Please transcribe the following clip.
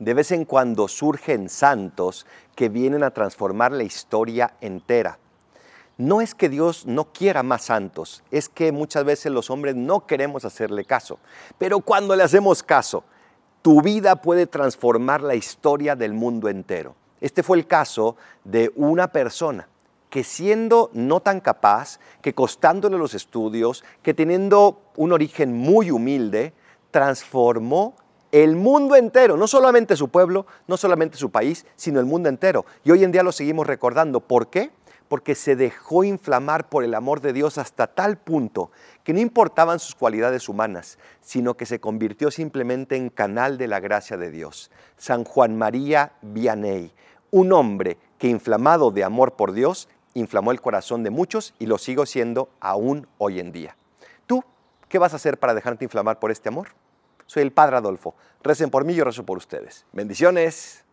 de vez en cuando surgen santos que vienen a transformar la historia entera. No es que Dios no quiera más santos, es que muchas veces los hombres no queremos hacerle caso. Pero cuando le hacemos caso, tu vida puede transformar la historia del mundo entero. Este fue el caso de una persona que siendo no tan capaz, que costándole los estudios, que teniendo un origen muy humilde, transformó el mundo entero, no solamente su pueblo, no solamente su país, sino el mundo entero. Y hoy en día lo seguimos recordando. ¿Por qué? Porque se dejó inflamar por el amor de Dios hasta tal punto que no importaban sus cualidades humanas, sino que se convirtió simplemente en canal de la gracia de Dios. San Juan María Vianney, un hombre que inflamado de amor por Dios, inflamó el corazón de muchos y lo sigo siendo aún hoy en día. ¿Tú qué vas a hacer para dejarte inflamar por este amor? Soy el Padre Adolfo. Recen por mí, yo rezo por ustedes. Bendiciones.